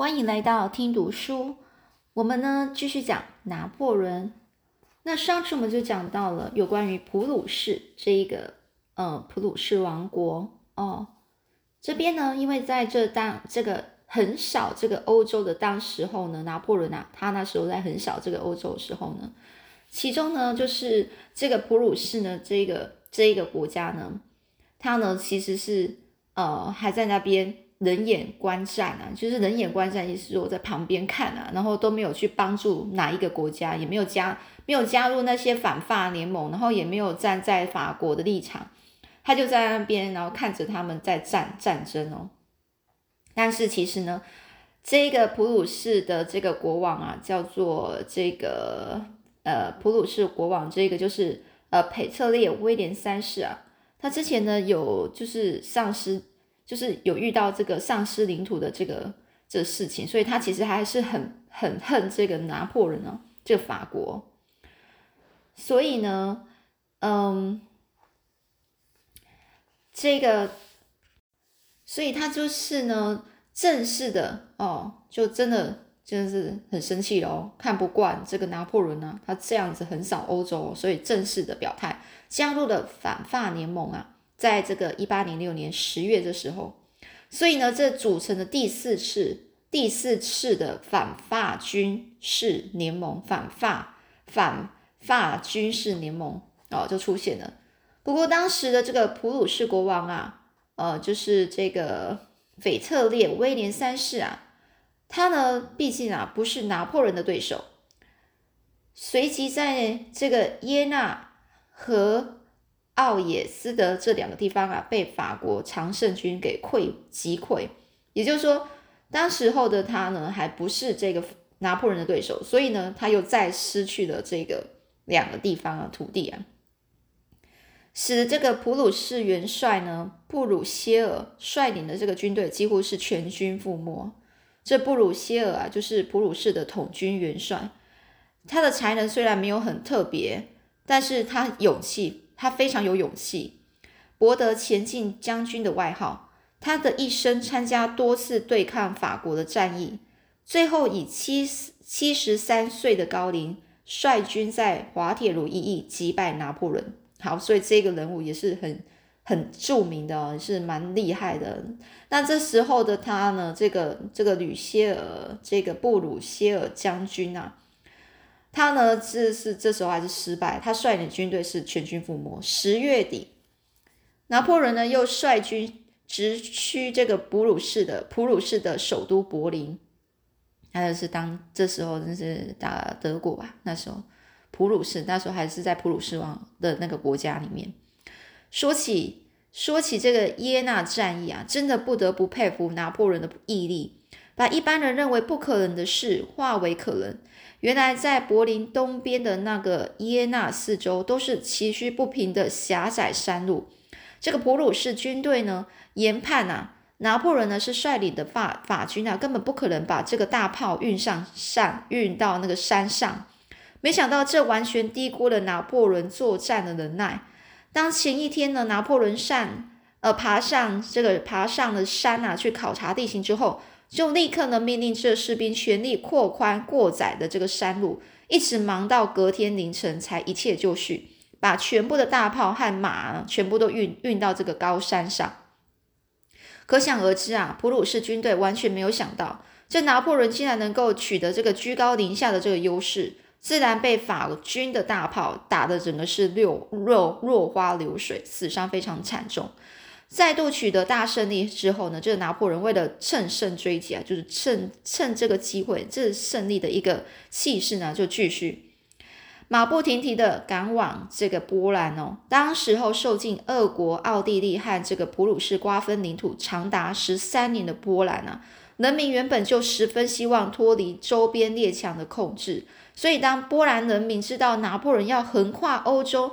欢迎来到听读书。我们呢继续讲拿破仑。那上次我们就讲到了有关于普鲁士这一个，呃，普鲁士王国哦。这边呢，因为在这当这个很少这个欧洲的当时候呢，拿破仑啊，他那时候在很少这个欧洲的时候呢，其中呢就是这个普鲁士呢，这个这一个国家呢，他呢其实是呃还在那边。冷眼观战啊，就是冷眼观战，意思是我在旁边看啊，然后都没有去帮助哪一个国家，也没有加没有加入那些反法联盟，然后也没有站在法国的立场，他就在那边，然后看着他们在战战争哦。但是其实呢，这个普鲁士的这个国王啊，叫做这个呃普鲁士国王，这个就是呃佩特列威廉三世啊，他之前呢有就是丧失。就是有遇到这个丧失领土的这个这事情，所以他其实还是很很恨这个拿破仑呢，这法国。所以呢，嗯，这个，所以他就是呢，正式的哦，就真的真的是很生气哦，看不惯这个拿破仑呢，他这样子横扫欧洲，所以正式的表态，加入了反法联盟啊。在这个一八零六年十月的时候，所以呢，这组成的第四次第四次的反法军事联盟，反法反法军事联盟哦，就出现了。不过当时的这个普鲁士国王啊，呃，就是这个腓特烈威廉三世啊，他呢，毕竟啊不是拿破仑的对手，随即在这个耶纳和。奥野斯德这两个地方啊，被法国常胜军给溃击溃，也就是说，当时候的他呢，还不是这个拿破仑的对手，所以呢，他又再失去了这个两个地方啊土地啊，使这个普鲁士元帅呢，布鲁歇尔率领的这个军队几乎是全军覆没。这布鲁歇尔啊，就是普鲁士的统军元帅，他的才能虽然没有很特别，但是他勇气。他非常有勇气，博得前进将军的外号。他的一生参加多次对抗法国的战役，最后以七七十三岁的高龄率军在滑铁卢一役击败拿破仑。好，所以这个人物也是很很著名的，是蛮厉害的。那这时候的他呢，这个这个吕歇尔，这个布鲁歇尔将军啊。他呢，这是这时候还是失败。他率领军队是全军覆没。十月底，拿破仑呢又率军直趋这个普鲁士的普鲁士的首都柏林。他就是当这时候真是打德国吧？那时候普鲁士那时候还是在普鲁士王的那个国家里面。说起说起这个耶纳战役啊，真的不得不佩服拿破仑的毅力，把一般人认为不可能的事化为可能。原来在柏林东边的那个耶纳四周都是崎岖不平的狭窄山路。这个普鲁士军队呢，研判啊，拿破仑呢是率领的法法军啊，根本不可能把这个大炮运上上运到那个山上。没想到这完全低估了拿破仑作战的能耐。当前一天呢，拿破仑上呃爬上这个爬上了山啊，去考察地形之后。就立刻呢命令这士兵全力扩宽过窄的这个山路，一直忙到隔天凌晨才一切就绪，把全部的大炮和马全部都运运到这个高山上。可想而知啊，普鲁士军队完全没有想到，这拿破仑竟然能够取得这个居高临下的这个优势，自然被法军的大炮打的整个是六落落花流水，死伤非常惨重。再度取得大胜利之后呢，这个拿破仑为了乘胜追击啊，就是趁趁这个机会，这胜利的一个气势呢，就继续马不停蹄的赶往这个波兰哦。当时候受尽俄国、奥地利和这个普鲁士瓜分领土长达十三年的波兰啊，人民原本就十分希望脱离周边列强的控制，所以当波兰人民知道拿破仑要横跨欧洲，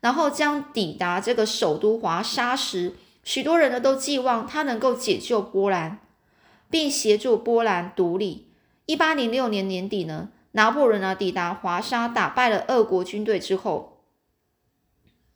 然后将抵达这个首都华沙时，许多人呢都寄望他能够解救波兰，并协助波兰独立。一八零六年年底呢，拿破仑呢抵达华沙，打败了俄国军队之后，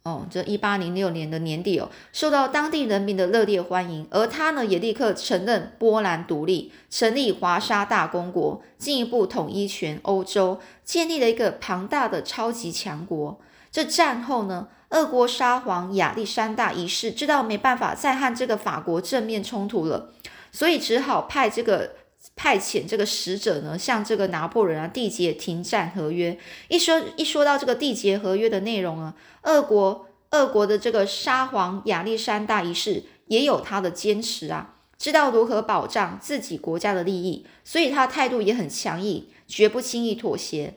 哦，这一八零六年的年底哦，受到当地人民的热烈欢迎，而他呢也立刻承认波兰独立，成立华沙大公国，进一步统一全欧洲，建立了一个庞大的超级强国。这战后呢，俄国沙皇亚历山大一世知道没办法再和这个法国正面冲突了，所以只好派这个。派遣这个使者呢，向这个拿破仑啊缔结停战合约。一说一说到这个缔结合约的内容啊，俄国俄国的这个沙皇亚历山大一世也有他的坚持啊，知道如何保障自己国家的利益，所以他态度也很强硬，绝不轻易妥协。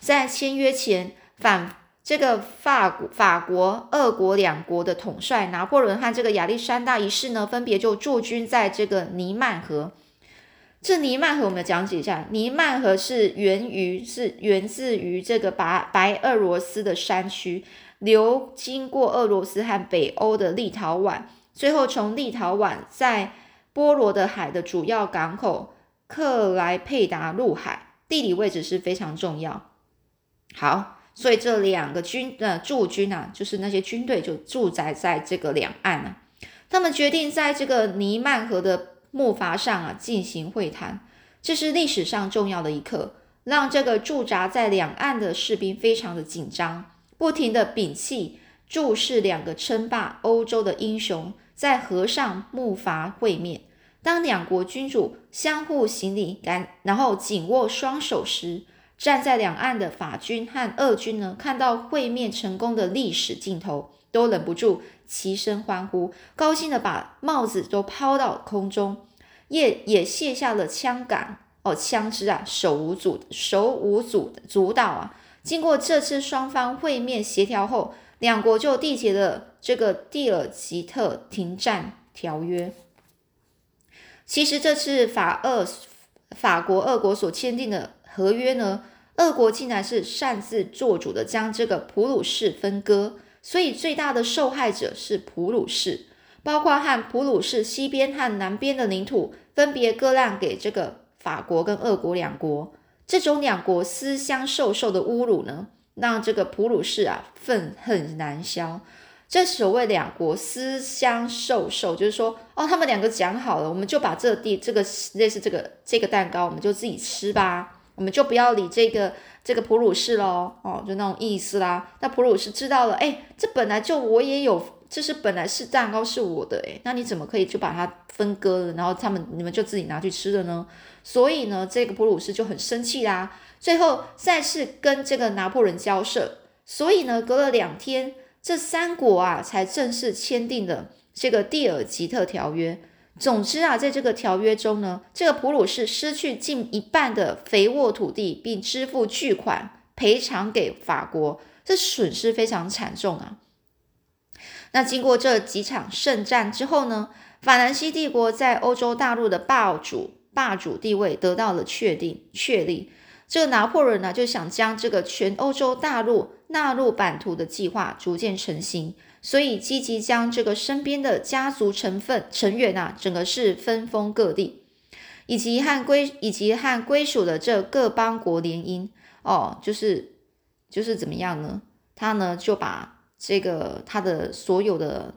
在签约前，反这个法国法国、俄国两国的统帅拿破仑和这个亚历山大一世呢，分别就驻军在这个尼曼河。这尼曼河我们讲解一下，尼曼河是源于是源自于这个白白俄罗斯的山区，流经过俄罗斯和北欧的立陶宛，最后从立陶宛在波罗的海的主要港口克莱佩达入海，地理位置是非常重要。好，所以这两个军呃驻军啊，就是那些军队就驻扎在这个两岸啊，他们决定在这个尼曼河的。木筏上啊进行会谈，这是历史上重要的一刻，让这个驻扎在两岸的士兵非常的紧张，不停的屏气注视两个称霸欧洲的英雄在河上木筏会面。当两国君主相互行礼，感然后紧握双手时，站在两岸的法军和俄军呢，看到会面成功的历史镜头，都忍不住齐声欢呼，高兴的把帽子都抛到空中。也也卸下了枪杆哦，枪支啊，手无阻手无阻阻挡啊。经过这次双方会面协调后，两国就缔结了这个蒂尔吉特停战条约。其实这次法俄法国俄国所签订的合约呢，俄国竟然是擅自做主的将这个普鲁士分割，所以最大的受害者是普鲁士。包括和普鲁士西边和南边的领土分别割让给这个法国跟俄国两国，这种两国私相授受的侮辱呢，让这个普鲁士啊愤恨难消。这所谓两国私相授受，就是说，哦，他们两个讲好了，我们就把这地这个类似这个这个蛋糕，我们就自己吃吧，我们就不要理这个这个普鲁士喽，哦，就那种意思啦。那普鲁士知道了，哎，这本来就我也有。这是本来是蛋糕是我的诶，那你怎么可以就把它分割了，然后他们你们就自己拿去吃了呢？所以呢，这个普鲁士就很生气啦，最后再次跟这个拿破仑交涉。所以呢，隔了两天，这三国啊才正式签订了这个蒂尔吉特条约。总之啊，在这个条约中呢，这个普鲁士失去近一半的肥沃土地，并支付巨款赔偿给法国，这损失非常惨重啊。那经过这几场胜战之后呢，法兰西帝国在欧洲大陆的霸主霸主地位得到了确定确立。这个拿破仑呢，就想将这个全欧洲大陆纳入版图的计划逐渐成型，所以积极将这个身边的家族成分成员啊，整个是分封各地，以及和归以及和归属的这各邦国联姻哦，就是就是怎么样呢？他呢就把。这个他的所有的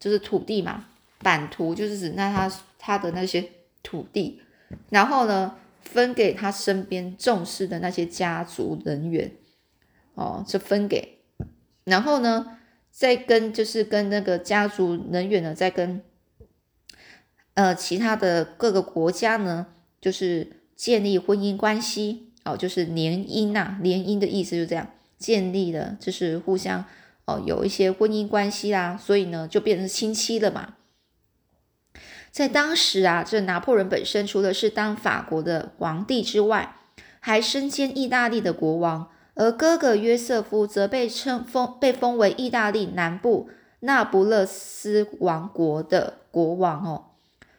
就是土地嘛，版图就是指那他他的那些土地，然后呢分给他身边重视的那些家族人员，哦，就分给，然后呢再跟就是跟那个家族人员呢再跟呃其他的各个国家呢就是建立婚姻关系，哦，就是联姻呐，联姻的意思就这样建立的，就是互相。哦，有一些婚姻关系啦，所以呢，就变成亲戚了嘛。在当时啊，这拿破仑本身除了是当法国的皇帝之外，还身兼意大利的国王，而哥哥约瑟夫则被称封被封为意大利南部那不勒斯王国的国王哦。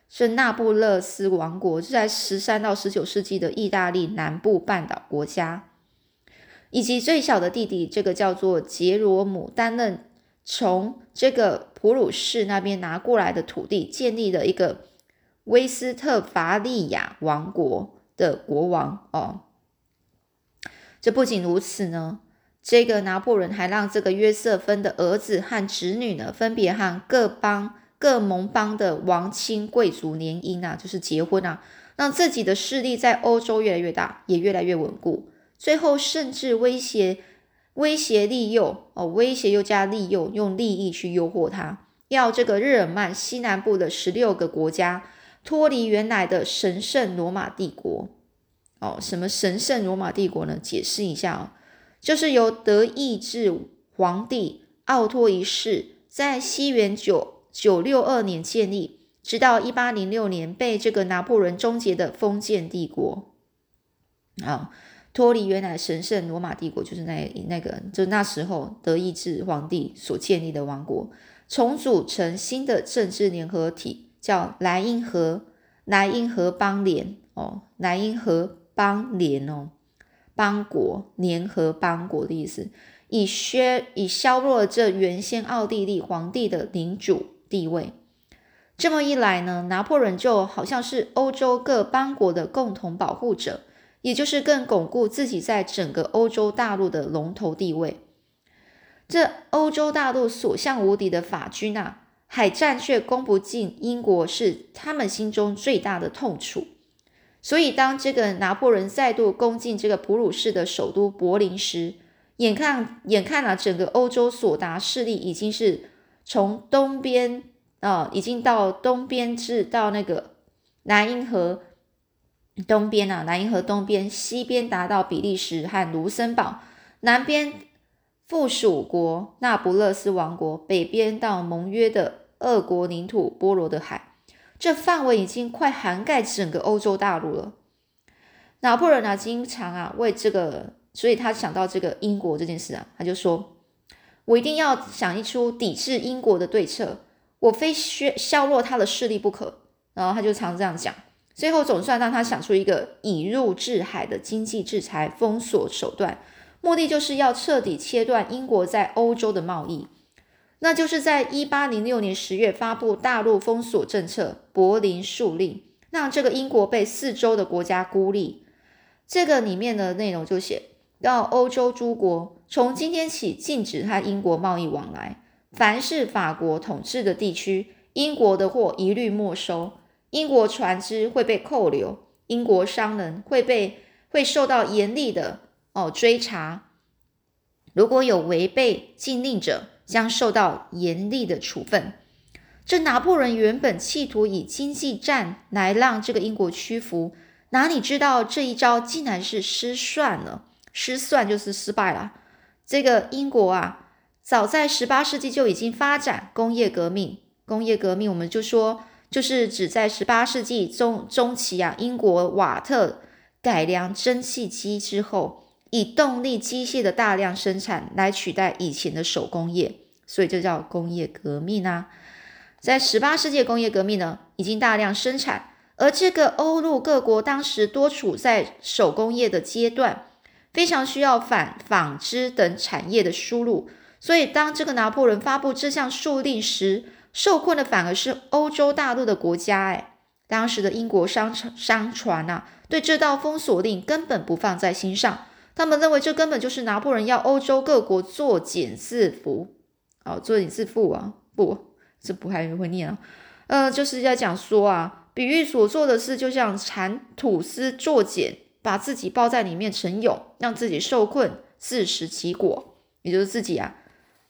是那不勒斯王国是在十三到十九世纪的意大利南部半岛国家。以及最小的弟弟，这个叫做杰罗姆，担任从这个普鲁士那边拿过来的土地，建立了一个威斯特伐利亚王国的国王。哦，这不仅如此呢，这个拿破仑还让这个约瑟芬的儿子和侄女呢，分别和各邦各盟邦的王亲贵族联姻啊，就是结婚啊，让自己的势力在欧洲越来越大，也越来越稳固。最后甚至威胁、威胁利诱哦，威胁又加利诱，用利益去诱惑他，要这个日耳曼西南部的十六个国家脱离原来的神圣罗马帝国。哦，什么神圣罗马帝国呢？解释一下哦，就是由德意志皇帝奥托一世在西元九九六二年建立，直到一八零六年被这个拿破仑终结的封建帝国。啊，脱离原来神圣罗马帝国，就是那那个，就那时候德意志皇帝所建立的王国，重组成新的政治联合体，叫莱茵河莱茵河邦联。哦，莱茵河。邦联哦，邦国联合邦国的意思，以削以削弱这原先奥地利皇帝的领主地位。这么一来呢，拿破仑就好像是欧洲各邦国的共同保护者，也就是更巩固自己在整个欧洲大陆的龙头地位。这欧洲大陆所向无敌的法军啊，海战却攻不进英国，是他们心中最大的痛楚。所以，当这个拿破仑再度攻进这个普鲁士的首都柏林时，眼看眼看啊，整个欧洲所达势力已经是从东边啊，已经到东边至到那个莱茵河东边啊，莱茵河东边，西边达到比利时和卢森堡，南边附属国那不勒斯王国，北边到盟约的俄国领土波罗的海。这范围已经快涵盖整个欧洲大陆了。拿破仑啊，经常啊为这个，所以他想到这个英国这件事啊，他就说：“我一定要想一出抵制英国的对策，我非削削弱他的势力不可。”然后他就常这样讲。最后总算让他想出一个以入制海的经济制裁封锁手段，目的就是要彻底切断英国在欧洲的贸易。那就是在一八零六年十月发布大陆封锁政策——柏林树令，让这个英国被四周的国家孤立。这个里面的内容就写到，欧洲诸国从今天起禁止和英国贸易往来，凡是法国统治的地区，英国的货一律没收，英国船只会被扣留，英国商人会被会受到严厉的哦追查，如果有违背禁令者。将受到严厉的处分。这拿破仑原本企图以经济战来让这个英国屈服，哪里知道这一招竟然是失算了。失算就是失败了。这个英国啊，早在十八世纪就已经发展工业革命。工业革命，我们就说，就是指在十八世纪中中期啊，英国瓦特改良蒸汽机之后。以动力机械的大量生产来取代以前的手工业，所以就叫工业革命啊。在十八世纪工业革命呢，已经大量生产，而这个欧陆各国当时多处在手工业的阶段，非常需要反纺织等产业的输入。所以当这个拿破仑发布这项数令时，受困的反而是欧洲大陆的国家。哎，当时的英国商商船啊，对这道封锁令根本不放在心上。他们认为这根本就是拿破仑要欧洲各国作茧自缚，哦，作茧自缚啊！不，这不还会念啊？呃，就是在讲说啊，比喻所做的事就像蚕吐丝作茧，把自己包在里面成蛹，让自己受困，自食其果，也就是自己啊，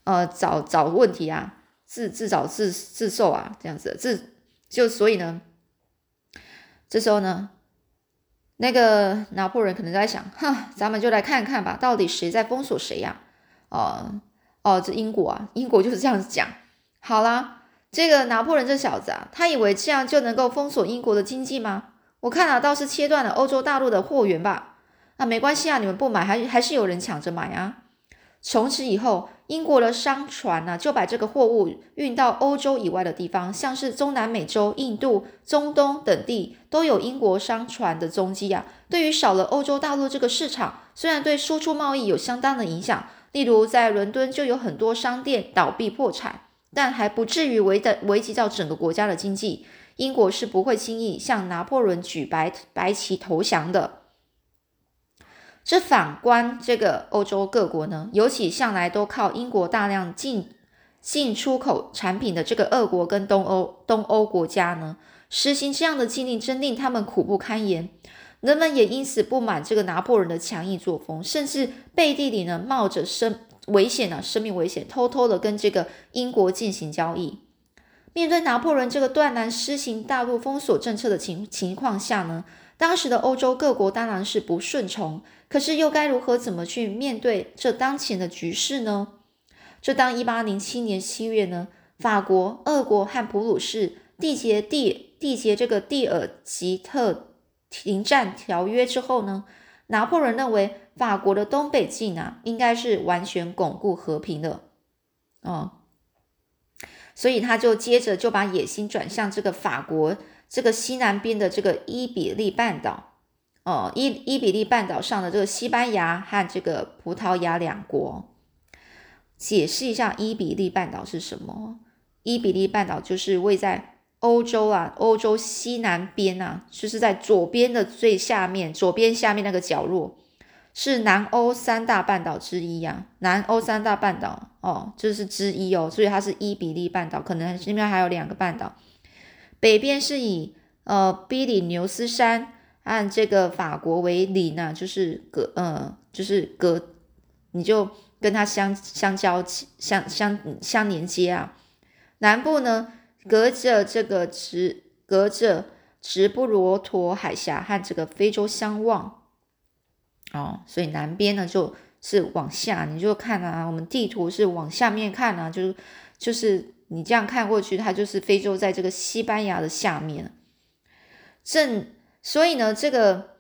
呃，找找问题啊，自自找自自受啊，这样子，自就所以呢，这时候呢。那个拿破仑可能在想，哈，咱们就来看看吧，到底谁在封锁谁呀？哦哦，这英国啊，英国就是这样子讲。好啦，这个拿破仑这小子啊，他以为这样就能够封锁英国的经济吗？我看啊，倒是切断了欧洲大陆的货源吧。那没关系啊，你们不买，还还是有人抢着买啊。从此以后，英国的商船呢，就把这个货物运到欧洲以外的地方，像是中南美洲、印度、中东等地，都有英国商船的踪迹啊。对于少了欧洲大陆这个市场，虽然对输出贸易有相当的影响，例如在伦敦就有很多商店倒闭破产，但还不至于危的危及到整个国家的经济。英国是不会轻易向拿破仑举白白旗投降的。这反观这个欧洲各国呢，尤其向来都靠英国大量进进出口产品的这个俄国跟东欧东欧国家呢，实行这样的禁令，真令他们苦不堪言。人们也因此不满这个拿破仑的强硬作风，甚至背地里呢，冒着生危险啊，生命危险，偷偷的跟这个英国进行交易。面对拿破仑这个断然施行大陆封锁政策的情情况下呢，当时的欧洲各国当然是不顺从。可是又该如何怎么去面对这当前的局势呢？这当一八零七年七月呢，法国、俄国和普鲁士缔结缔缔结这个蒂尔吉特停战条约之后呢，拿破仑认为法国的东北境啊，应该是完全巩固和平的，哦，所以他就接着就把野心转向这个法国这个西南边的这个伊比利半岛。哦，伊伊比利半岛上的这个西班牙和这个葡萄牙两国，解释一下伊比利半岛是什么？伊比利半岛就是位在欧洲啊，欧洲西南边啊，就是在左边的最下面，左边下面那个角落，是南欧三大半岛之一呀。南欧三大半岛哦，就是之一哦，所以它是伊比利半岛，可能这边还有两个半岛。北边是以呃比利牛斯山。按这个法国为里呢，就是隔，呃，就是隔，你就跟它相相交，相相相连接啊。南部呢，隔着这个直，隔着直布罗陀海峡和这个非洲相望，哦，所以南边呢就是往下，你就看啊，我们地图是往下面看啊，就是就是你这样看过去，它就是非洲在这个西班牙的下面，正。所以呢，这个，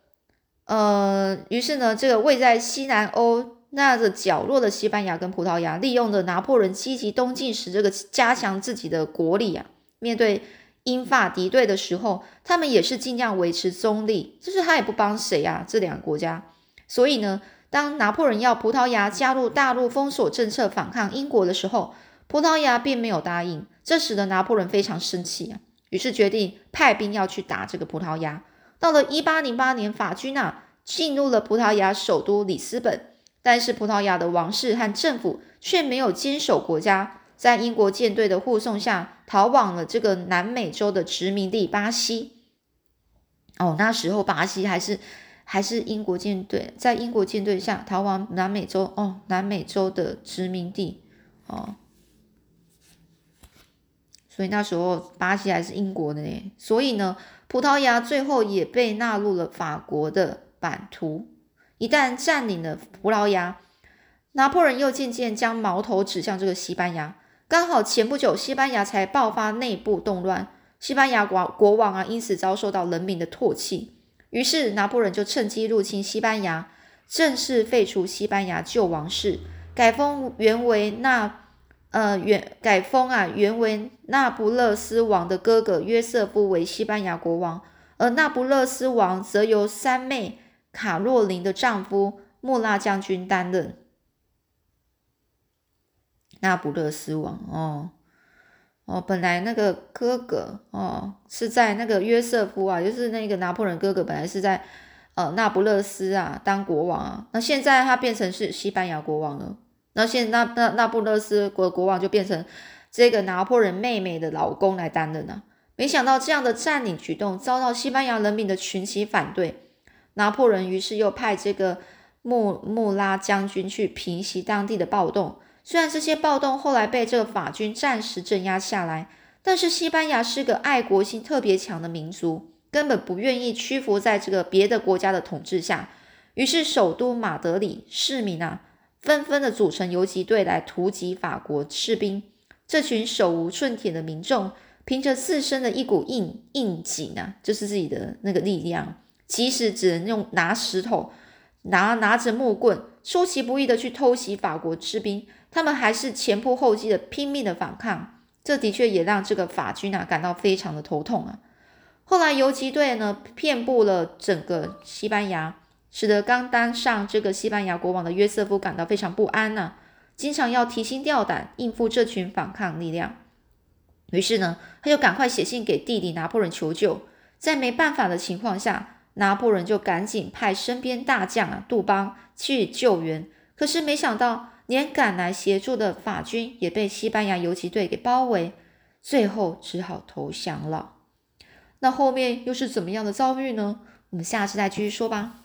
呃，于是呢，这个位在西南欧那个角落的西班牙跟葡萄牙，利用的拿破仑积极东进时，这个加强自己的国力啊，面对英法敌对的时候，他们也是尽量维持中立，就是他也不帮谁啊，这两个国家。所以呢，当拿破仑要葡萄牙加入大陆封锁政策反抗英国的时候，葡萄牙并没有答应，这使得拿破仑非常生气啊，于是决定派兵要去打这个葡萄牙。到了一八零八年，法军啊进入了葡萄牙首都里斯本，但是葡萄牙的王室和政府却没有坚守国家，在英国舰队的护送下，逃往了这个南美洲的殖民地巴西。哦，那时候巴西还是还是英国舰队，在英国舰队下逃往南美洲哦，南美洲的殖民地哦。所以那时候巴西还是英国的呢，所以呢。葡萄牙最后也被纳入了法国的版图。一旦占领了葡萄牙，拿破仑又渐渐将矛头指向这个西班牙。刚好前不久，西班牙才爆发内部动乱，西班牙国国王啊，因此遭受到人民的唾弃。于是拿破仑就趁机入侵西班牙，正式废除西班牙旧王室，改封原为那。呃，原改封啊，原为那不勒斯王的哥哥约瑟夫为西班牙国王，而那不勒斯王则由三妹卡洛琳的丈夫穆拉将军担任。那不勒斯王哦哦，本来那个哥哥哦是在那个约瑟夫啊，就是那个拿破仑哥哥，本来是在呃那不勒斯啊当国王啊，那现在他变成是西班牙国王了。那现那那那不勒斯国国王就变成这个拿破仑妹妹的老公来担任了。没想到这样的占领举动遭到西班牙人民的群起反对，拿破仑于是又派这个穆穆拉将军去平息当地的暴动。虽然这些暴动后来被这个法军暂时镇压下来，但是西班牙是个爱国心特别强的民族，根本不愿意屈服在这个别的国家的统治下。于是首都马德里市民啊。纷纷的组成游击队来突击法国士兵。这群手无寸铁的民众，凭着自身的一股硬硬劲啊，就是自己的那个力量，即使只能用拿石头、拿拿着木棍，出其不意的去偷袭法国士兵，他们还是前仆后继的拼命的反抗。这的确也让这个法军啊感到非常的头痛啊。后来游击队呢，遍布了整个西班牙。使得刚当上这个西班牙国王的约瑟夫感到非常不安呢，经常要提心吊胆应付这群反抗力量。于是呢，他就赶快写信给弟弟拿破仑求救。在没办法的情况下，拿破仑就赶紧派身边大将啊杜邦去救援。可是没想到，连赶来协助的法军也被西班牙游击队给包围，最后只好投降了。那后面又是怎么样的遭遇呢？我们下次再继续说吧。